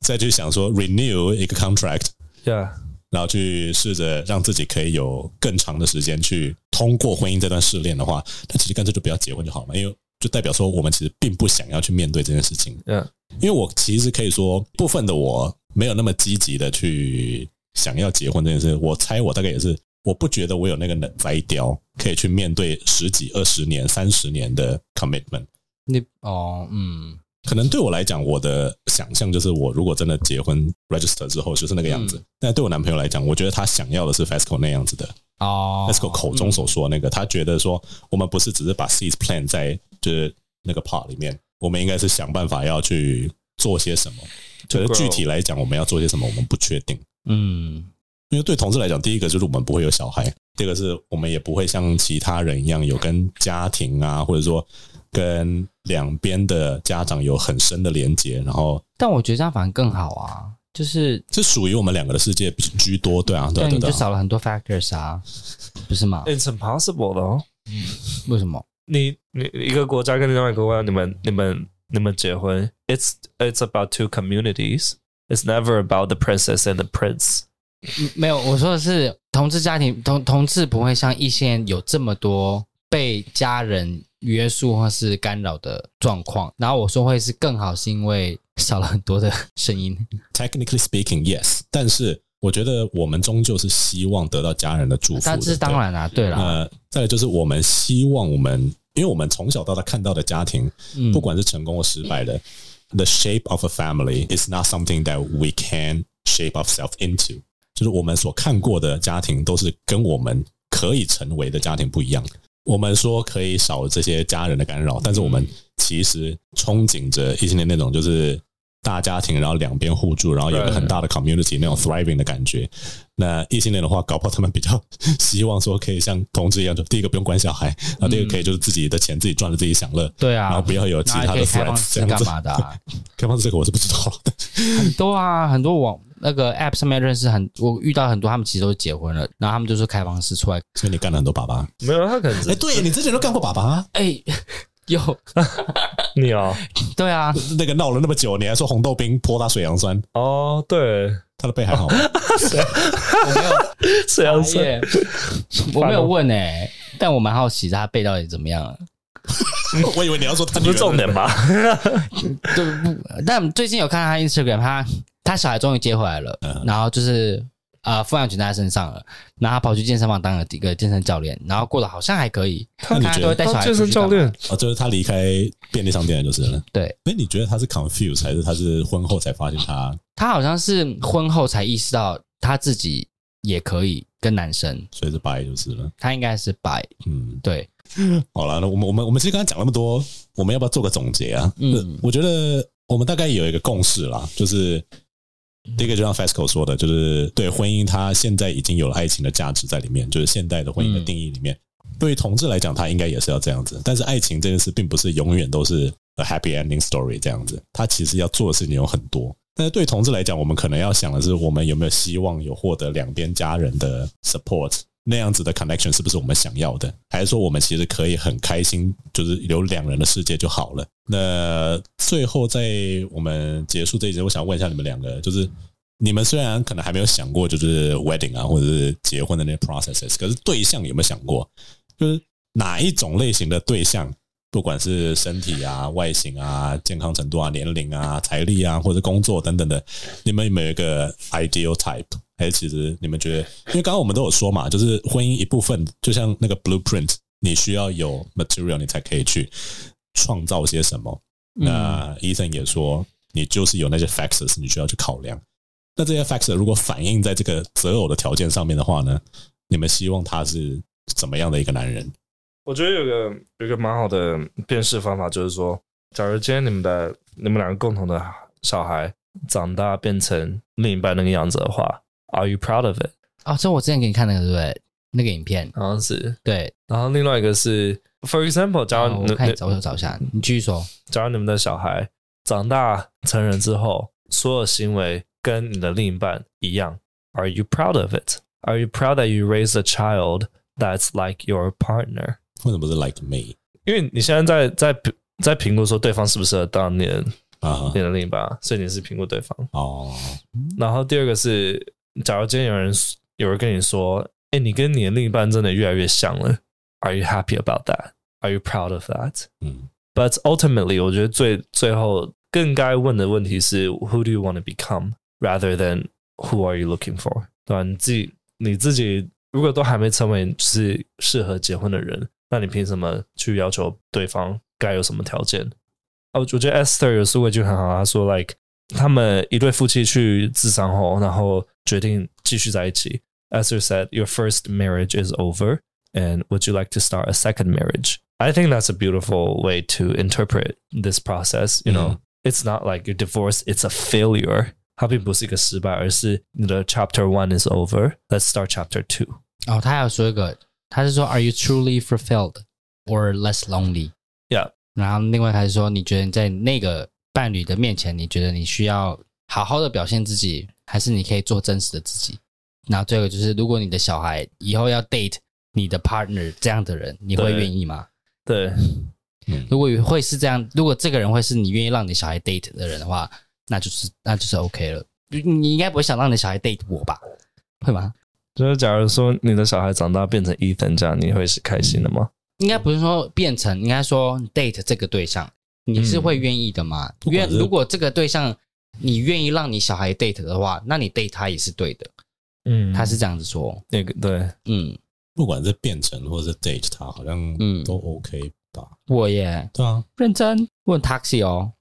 再去想说 renew 一个 contract，对啊，然后去试着让自己可以有更长的时间去通过婚姻这段试炼的话，那其实干脆就不要结婚就好了嘛，因为就代表说我们其实并不想要去面对这件事情。嗯，因为我其实可以说部分的我没有那么积极的去想要结婚这件事，我猜我大概也是。我不觉得我有那个能摘雕，可以去面对十几、二十年、三十年的 commitment。你哦，嗯，可能对我来讲，我的想象就是，我如果真的结婚 register 之后就是那个样子。嗯、但对我男朋友来讲，我觉得他想要的是 FESCO 那样子的哦，FESCO 口中所说那个，嗯、他觉得说，我们不是只是把 seeds plant 在就是那个 part 里面，我们应该是想办法要去做些什么。可是具体来讲，我们要做些什么，我们不确定。嗯。因为对同志来讲，第一个就是我们不会有小孩，第二个是我们也不会像其他人一样有跟家庭啊，或者说跟两边的家长有很深的连接。然后，但我觉得这样反而更好啊，就是这属于我们两个的世界居多，对啊，对，对，对，你就少了很多 factors 啊，不是吗？It's impossible 哦。嗯，为什么？你你一个国家跟另外一个国家，你们你们你们结婚？It's it's about two communities. It's never about the princess and the prince. 没有，我说的是同志家庭，同同志不会像异性有这么多被家人约束或是干扰的状况。然后我说会是更好，是因为少了很多的声音。Technically speaking, yes，但是我觉得我们终究是希望得到家人的祝福。但是当然啦，对啦。呃，再来就是我们希望我们，因为我们从小到大看到的家庭，嗯、不管是成功或失败的，the shape of a family is not something that we can shape ourselves into。就是我们所看过的家庭，都是跟我们可以成为的家庭不一样。我们说可以少这些家人的干扰，但是我们其实憧憬着异性恋那种，就是大家庭，然后两边互助，然后有个很大的 community 那种 thriving 的感觉。那异性恋的话，搞不好他们比较 希望说可以像同志一样，就第一个不用管小孩，然后第二个可以就是自己的钱自己赚了自己享乐。对啊，然后不要有其他的 threats 这样子。干嘛的？开放式这个我是不知道的。很多啊，很多网。那个 app 上面认识很，我遇到很多，他们其实都结婚了，然后他们就是开房式出来。所以你干了很多爸爸？没有，他可能是。哎，对，你之前都干过爸爸？哎，有 你哦？对啊，那个闹了那么久，你还说红豆冰泼他水杨酸？哦，对，他的背还好吗？我没有，水杨酸，我没有问诶、欸，但我蛮好奇他背到底怎么样了。我以为你要说他不是重点吧？对不？但最近有看到他 Instagram，他他小孩终于接回来了，然后就是。啊，抚养权在他身上了，然后他跑去健身房当了一个健身教练，然后过得好像还可以。他你觉得带小孩健身教练啊，就是他离开便利商店了，就是了。对，哎，你觉得他是 confused 还是他是婚后才发现他？他好像是婚后才意识到他自己也可以跟男生，所以是 bi 就是了。他应该是 bi，嗯，对。好了，那我们我们我们其实刚才讲那么多，我们要不要做个总结啊？嗯，我觉得我们大概有一个共识啦，就是。第一个就像 Fasco 说的，就是对婚姻，它现在已经有了爱情的价值在里面，就是现代的婚姻的定义里面，对于同志来讲，他应该也是要这样子。但是爱情这件事，并不是永远都是 a happy ending story 这样子，他其实要做的事情有很多。但是对同志来讲，我们可能要想的是，我们有没有希望有获得两边家人的 support。那样子的 connection 是不是我们想要的？还是说我们其实可以很开心，就是有两人的世界就好了？那最后在我们结束这一集，我想问一下你们两个，就是你们虽然可能还没有想过就是 wedding 啊，或者是结婚的那些 processes，可是对象有没有想过？就是哪一种类型的对象，不管是身体啊、外形啊、健康程度啊、年龄啊、财力啊，或者工作等等的，你们有没有一个 ideal type？还是其实你们觉得，因为刚刚我们都有说嘛，就是婚姻一部分，就像那个 blueprint，你需要有 material，你才可以去创造些什么。嗯、那 Ethan 也说，你就是有那些 factors，你需要去考量。那这些 factors 如果反映在这个择偶的条件上面的话呢，你们希望他是怎么样的一个男人？我觉得有个有个蛮好的辨识方法，就是说，假如今天你们的你们两个共同的小孩长大变成另一半那个样子的话。Are you proud of it？哦，这我之前给你看那个对不对？那个影片好像是对。然后另外一个是，For example，假如你、哦、我看找我找一下，你继续说。假如你们的小孩长大成人之后，所有行为跟你的另一半一样，Are you proud of it？Are you proud that you raised a child that's like your partner？为什么不是 like me？因为你现在在在在评估说对方适不适合当你的啊你的另一半，所以你是评估对方哦。然后第二个是。假如今天有人有人跟你说：“哎，你跟你的另一半真的越来越像了。”Are you happy about that? Are you proud of that? 嗯。But ultimately，我觉得最最后更该问的问题是：Who do you want to become, rather than Who are you looking for？对吧？你自己你自己如果都还没成为是适合结婚的人，那你凭什么去要求对方该有什么条件？哦，我觉得 Esther 有说过一句很好，他说：“Like。”他们一对夫妻去自商后，然后决定继续在一起。Esther said, "Your first marriage is over, and would you like to start a second marriage?" I think that's a beautiful way to interpret this process. You know, it's not like your divorce; it's a failure. 它并不是一个失败，而是你的 Chapter One is over. Let's start Chapter Two. 哦，他还有说一个，他是说，Are you truly fulfilled or less lonely? Yeah. 然后另外他是说，你觉得在那个伴侣的面前，你觉得你需要好好的表现自己， 还是你可以做真实的自己？然后最后就是，如果你的小孩以后要 date 你的 partner 这样的人，你会愿意吗？对，如果会是这样，如果这个人会是你愿意让你小孩 date 的人的话，那就是那就是 OK 了。你应该不会想让你小孩 date 我吧？会吗？就是假如说你的小孩长大变成 Ethan 这样，你会是开心的吗？应该不是说变成，应该说 date 这个对象。你是会愿意的吗？愿、嗯、如果这个对象你愿意让你小孩 date 的话，那你 date 他也是对的。嗯，他是这样子说。那个对，嗯，不管是变成或者是 date 他，好像嗯。都 OK 吧。我耶，对啊，认真。问 taxi 哦，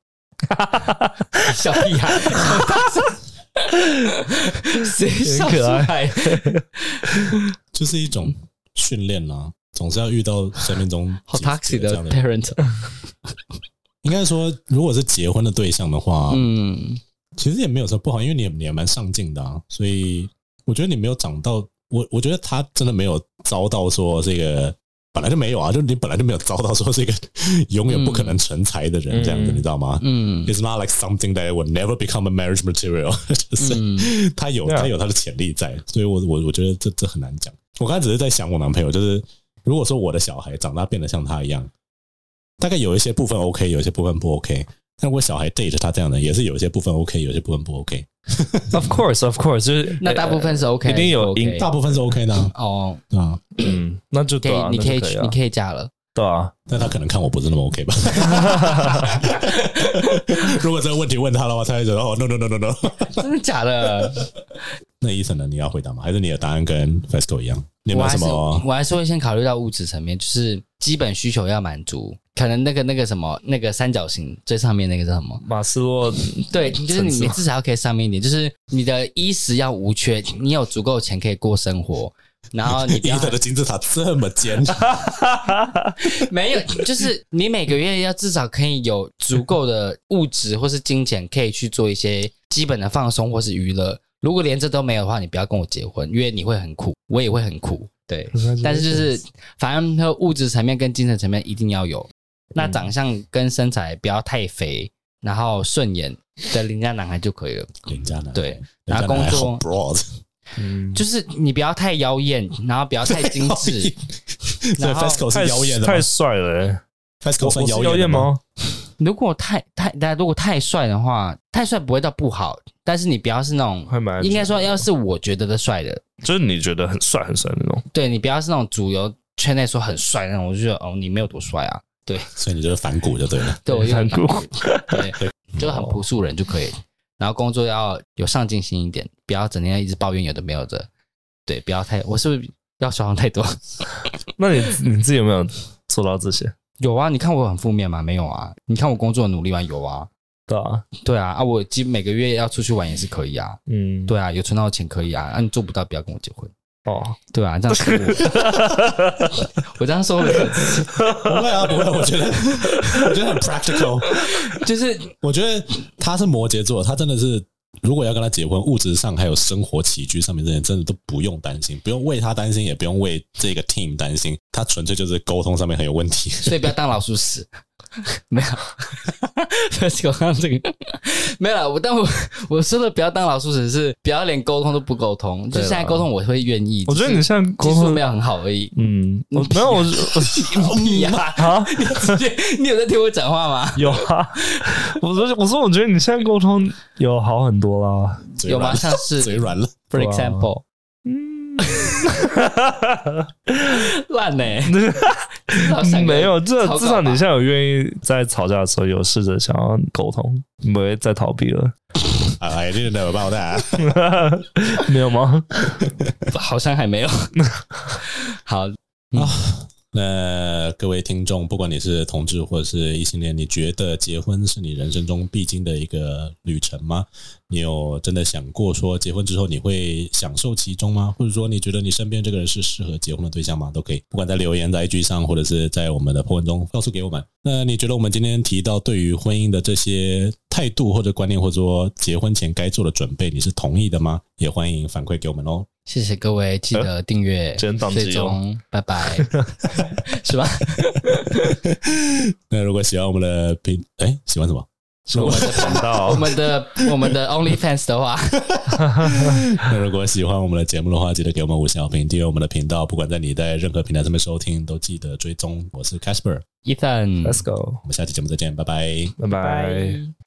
小屁孩，谁可爱？就是一种训练啦，总是要遇到生命中好 taxi 的 parent。应该说，如果是结婚的对象的话，嗯，其实也没有说不好，因为你也你也蛮上进的啊，所以我觉得你没有长到我，我觉得他真的没有遭到说这个本来就没有啊，就你本来就没有遭到说这个永远不可能成才的人这样子，嗯、你知道吗？嗯，It's not like something that would never become a marriage material，就是他有他有他的潜力在，所以我我我觉得这这很难讲。我刚才只是在想我男朋友，就是如果说我的小孩长大变得像他一样。大概有一些部分 OK，有一些部分不 OK。那如果小孩 date 他这样的，也是有一些部分 OK，有些部分不 OK。Of course, of course，就是那大部分是 OK，一定有 OK 大部分是 OK 的啊哦，啊，嗯，那就可对啊，以，你可以你可以加了。对啊，但他可能看我不是那么 OK 吧。如果这个问题问他的话，他会觉得哦，no no no no no，真的假的？那医生呢？你要回答吗？还是你的答案跟 FESCO 一样？你有没有什么？我还，我还是会先考虑到物质层面，就是基本需求要满足。可能那个那个什么那个三角形最上面那个叫什么？马斯洛对，就是你你至少要可以上面一点，就是你的衣食要无缺，你有足够钱可以过生活。然后你伊德的金字塔这么尖，没有，就是你每个月要至少可以有足够的物质或是金钱，可以去做一些基本的放松或是娱乐。如果连这都没有的话，你不要跟我结婚，因为你会很苦，我也会很苦。对，但是就是反正它物质层面跟精神层面一定要有。那长相跟身材不要太肥，然后顺眼的邻家男孩就可以了。邻家男孩对，然后工作。嗯，就是你不要太妖艳，然后不要太 精致。然后 FESCO 是妖艳的，太帅了。FESCO 算妖艳吗？如果太太大家如果太帅的话，太帅不会到不好，但是你不要是那种，应该说要是我觉得的帅的，就是你觉得很帅很帅那种。对，你不要是那种主流圈内说很帅那种，我就觉得哦，你没有多帅啊。对，所以你就是反骨就对了。对，我就反骨，对，就很朴素人就可以。然后工作要有上进心一点，不要整天一直抱怨有的没有的。对，不要太，我是不是要说谎太多？那你你自己有没有做到这些？有啊，你看我很负面吗？没有啊。你看我工作努力吗？有啊。对啊，对啊，啊，我基每个月要出去玩也是可以啊。嗯，对啊，有存到钱可以啊。啊，你做不到，不要跟我结婚。哦，对啊，这样说我，我这样说的不会啊，不会。我觉得，我觉得很 practical，就是我觉得他是摩羯座，他真的是，如果要跟他结婚，物质上还有生活起居上面这些，真的都不用担心，不用为他担心，也不用为这个 team 担心，他纯粹就是沟通上面很有问题，所以不要当老鼠屎。没有，不要讲这个，没有了。我但我我说的不要当老鼠屎，是不要连沟通都不沟通。就现在沟通，我会愿意。我觉得你现在沟通没有很好而已。嗯，我没有，我我你呀啊！你直接，你有在听我讲话吗？有啊。我说我说，我觉得你现在沟通有好很多啦。有吗？像是嘴软了。For example，嗯，烂呢、欸。没有，这至少你现在有愿意在吵架的时候有试着想要沟通，不会再逃避了。哎，你怎么报的？没有吗？好像还没有。好啊。那各位听众，不管你是同志或者是异性恋，你觉得结婚是你人生中必经的一个旅程吗？你有真的想过说结婚之后你会享受其中吗？或者说你觉得你身边这个人是适合结婚的对象吗？都可以，不管在留言在 IG 上，或者是在我们的 po 文中告诉给我们。那你觉得我们今天提到对于婚姻的这些态度或者观念，或者说结婚前该做的准备，你是同意的吗？也欢迎反馈给我们哦。谢谢各位，记得订阅、追踪，拜拜，是吧？那如果喜欢我们的频，哎，喜欢什么？是我们的频道，我们的我们的 OnlyFans 的话，那如果喜欢我们的节目的话，记得给我们五星好评，订阅我们的频道。不管在你在任何平台上面收听，都记得追踪。我是 Casper，Ethan，Let's go，我们下期节目再见，拜拜，拜拜。